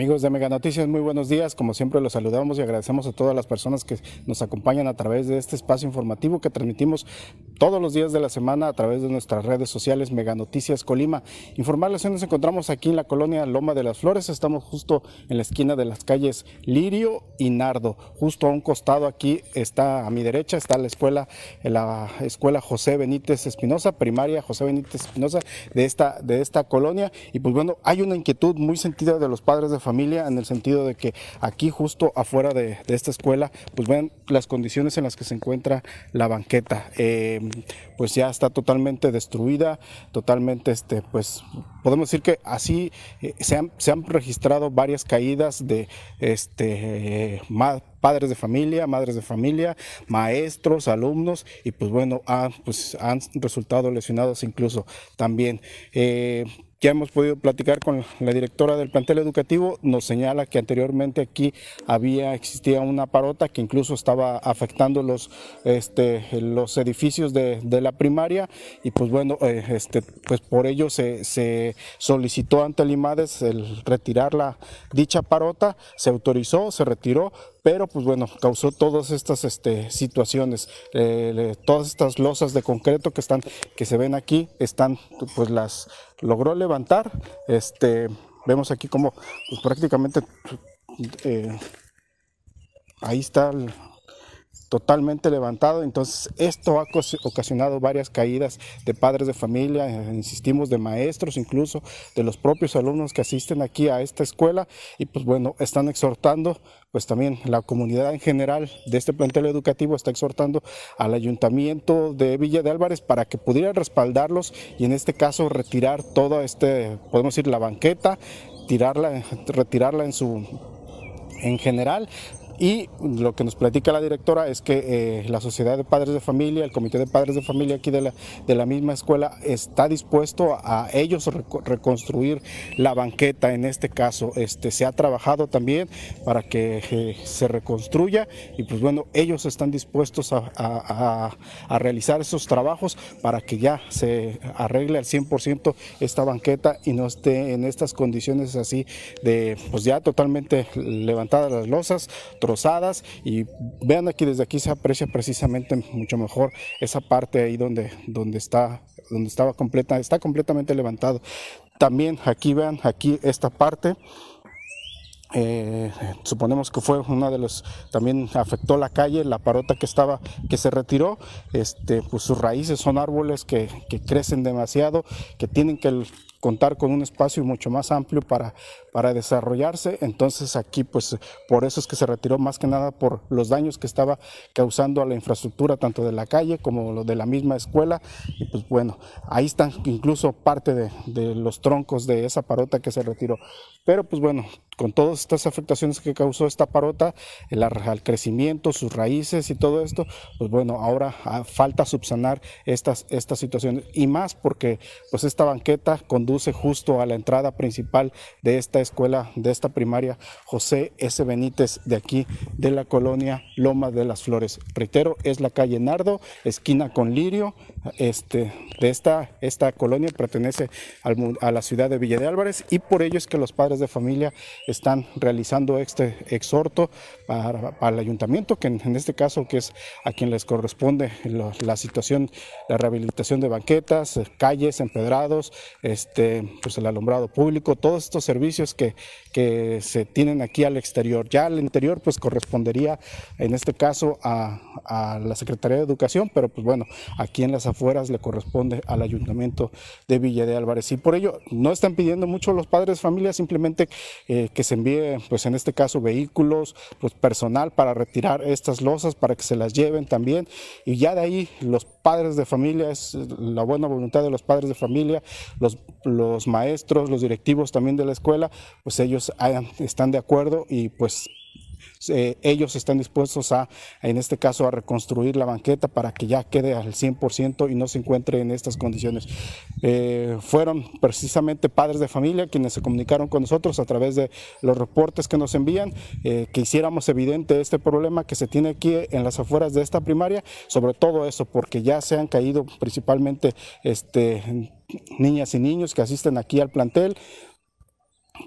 Amigos de Mega Noticias, muy buenos días. Como siempre los saludamos y agradecemos a todas las personas que nos acompañan a través de este espacio informativo que transmitimos todos los días de la semana a través de nuestras redes sociales Mega Noticias Colima. Informarles que nos encontramos aquí en la colonia Loma de las Flores. Estamos justo en la esquina de las calles Lirio y Nardo. Justo a un costado aquí está a mi derecha está la escuela, la escuela José Benítez Espinosa, primaria José Benítez Espinosa de esta, de esta colonia. Y pues bueno, hay una inquietud muy sentida de los padres de familia en el sentido de que aquí justo afuera de, esta escuela, pues ven las condiciones en las que se encuentra la banqueta. Eh, pues ya está totalmente destruida, totalmente, este, pues podemos decir que así eh, se, han, se, han, registrado varias caídas de este, padres de familia, madres de familia, maestros, alumnos y pues bueno, han, pues, han resultado lesionados incluso también. Eh, ya hemos podido platicar con la directora del plantel educativo, nos señala que anteriormente aquí había, existía una parota que incluso estaba afectando los, este, los edificios de, la primaria. Y pues bueno, eh, este, pues por ello se, se, solicitó ante el IMADES el retirar la dicha parota, se autorizó, se retiró, pero pues bueno, causó todas estas este, situaciones, eh, todas estas losas de concreto que están, que se ven aquí, están, pues las logró levantar, este, vemos aquí como pues, prácticamente eh, ahí está el, totalmente levantado. Entonces, esto ha ocasionado varias caídas de padres de familia, eh, insistimos, de maestros, incluso de los propios alumnos que asisten aquí a esta escuela. Y pues bueno, están exhortando, pues también la comunidad en general de este plantel educativo está exhortando al ayuntamiento de Villa de Álvarez para que pudiera respaldarlos y en este caso retirar toda este, podemos decir, la banqueta, tirarla, retirarla en su en general y lo que nos platica la directora es que eh, la Sociedad de Padres de Familia, el Comité de Padres de Familia aquí de la, de la misma escuela, está dispuesto a, ellos reconstruir la banqueta en este caso. Este, se ha trabajado también para que eh, se reconstruya y pues bueno, ellos están dispuestos a, a, realizar esos trabajos para que ya se arregle al 100% esta banqueta y no esté en estas condiciones así de pues ya totalmente levantadas las losas, y vean aquí desde aquí se aprecia precisamente mucho mejor esa parte ahí donde, donde está donde estaba completa está completamente levantado. También aquí vean aquí esta parte eh, suponemos que fue una de los también afectó la calle la parota que estaba que se retiró este pues sus raíces son árboles que crecen demasiado que tienen que contar con un espacio mucho más amplio para, para desarrollarse. Entonces aquí pues por eso es que se retiró más que nada por los daños que estaba causando a la infraestructura tanto de la calle como lo de la misma escuela. Y pues bueno, ahí están incluso parte de, de los troncos de esa parota que se retiró. Pero pues bueno, con todas estas afectaciones que causó esta parota, el, al crecimiento, sus raíces y todo esto, pues bueno, ahora ah, falta subsanar estas, estas situaciones y más porque pues esta banqueta conduce justo a la entrada principal de esta escuela, de esta primaria José S. Benítez de aquí de la colonia Loma de las Flores. Reitero, es la calle Nardo, esquina con Lirio, este, de esta, esta colonia pertenece a la ciudad de Villa de Álvarez y por ello es que los padres de familia están realizando este exhorto para, el ayuntamiento, que en, este caso que es a quien les corresponde la situación, la rehabilitación de banquetas, calles, empedrados, este, pues el alumbrado público, todos estos servicios que, que se tienen aquí al exterior. Ya al interior pues correspondería en este caso a, la Secretaría de Educación, pero pues bueno, aquí en las afueras le corresponde al ayuntamiento de Villa de Álvarez y por ello no están pidiendo mucho los padres de familia, simplemente eh, que se envíe, pues en este caso, vehículos, pues personal para retirar estas losas, para que se las lleven también. Y ya de ahí los padres de familia, es la buena voluntad de los padres de familia, los, los maestros, los directivos también de la escuela, pues ellos están de acuerdo y pues ellos están dispuestos a, en este caso, a reconstruir la banqueta para que ya quede al 100% y no se encuentre en estas condiciones. Eh, fueron precisamente padres de familia quienes se comunicaron con nosotros a través de los reportes que nos envían, eh, que hiciéramos evidente este problema que se tiene aquí en las afueras de esta primaria, sobre todo eso, porque ya se han caído principalmente este, niñas y niños que asisten aquí al plantel,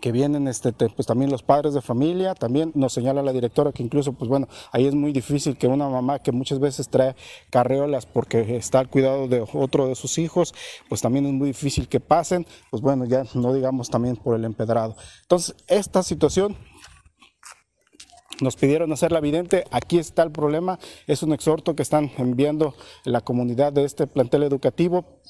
que vienen este, pues también los padres de familia, también nos señala la directora que incluso, pues bueno, ahí es muy difícil que una mamá que muchas veces trae carreolas porque está al cuidado de otro de sus hijos, pues también es muy difícil que pasen, pues bueno, ya no digamos también por el empedrado. Entonces, esta situación nos pidieron hacerla evidente, aquí está el problema, es un exhorto que están enviando la comunidad de este plantel educativo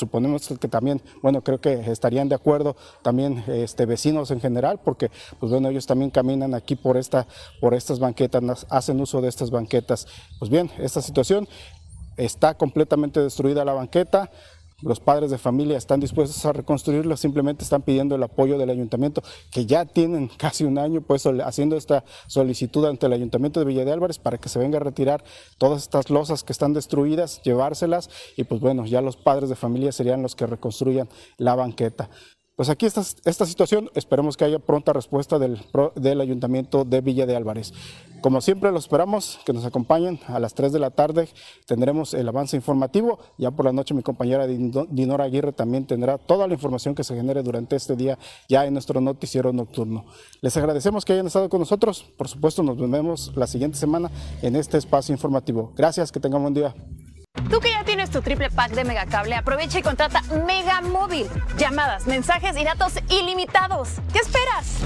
suponemos que también, bueno, creo que estarían de acuerdo también este, vecinos en general, porque pues bueno, ellos también caminan aquí por, esta, por estas banquetas, hacen uso de estas banquetas. Pues bien, esta situación está completamente destruida la banqueta, los padres de familia están dispuestos a reconstruirlo, simplemente están pidiendo el apoyo del ayuntamiento, que ya tienen casi un año pues haciendo esta solicitud ante el ayuntamiento de Villa de Álvarez para que se venga a retirar todas estas losas que están destruidas, llevárselas y pues bueno, ya los padres de familia serían los que reconstruyan la banqueta. Pues aquí está esta situación, esperemos que haya pronta respuesta del, del Ayuntamiento de Villa de Álvarez. Como siempre, los esperamos que nos acompañen a las 3 de la tarde. Tendremos el avance informativo. Ya por la noche mi compañera Dinora Aguirre también tendrá toda la información que se genere durante este día ya en nuestro noticiero nocturno. Les agradecemos que hayan estado con nosotros. Por supuesto, nos vemos la siguiente semana en este espacio informativo. Gracias, que tengan buen día. Tú que ya tienes tu triple pack de Megacable, aprovecha y contrata Mega Móvil. Llamadas, mensajes y datos ilimitados. ¿Qué esperas?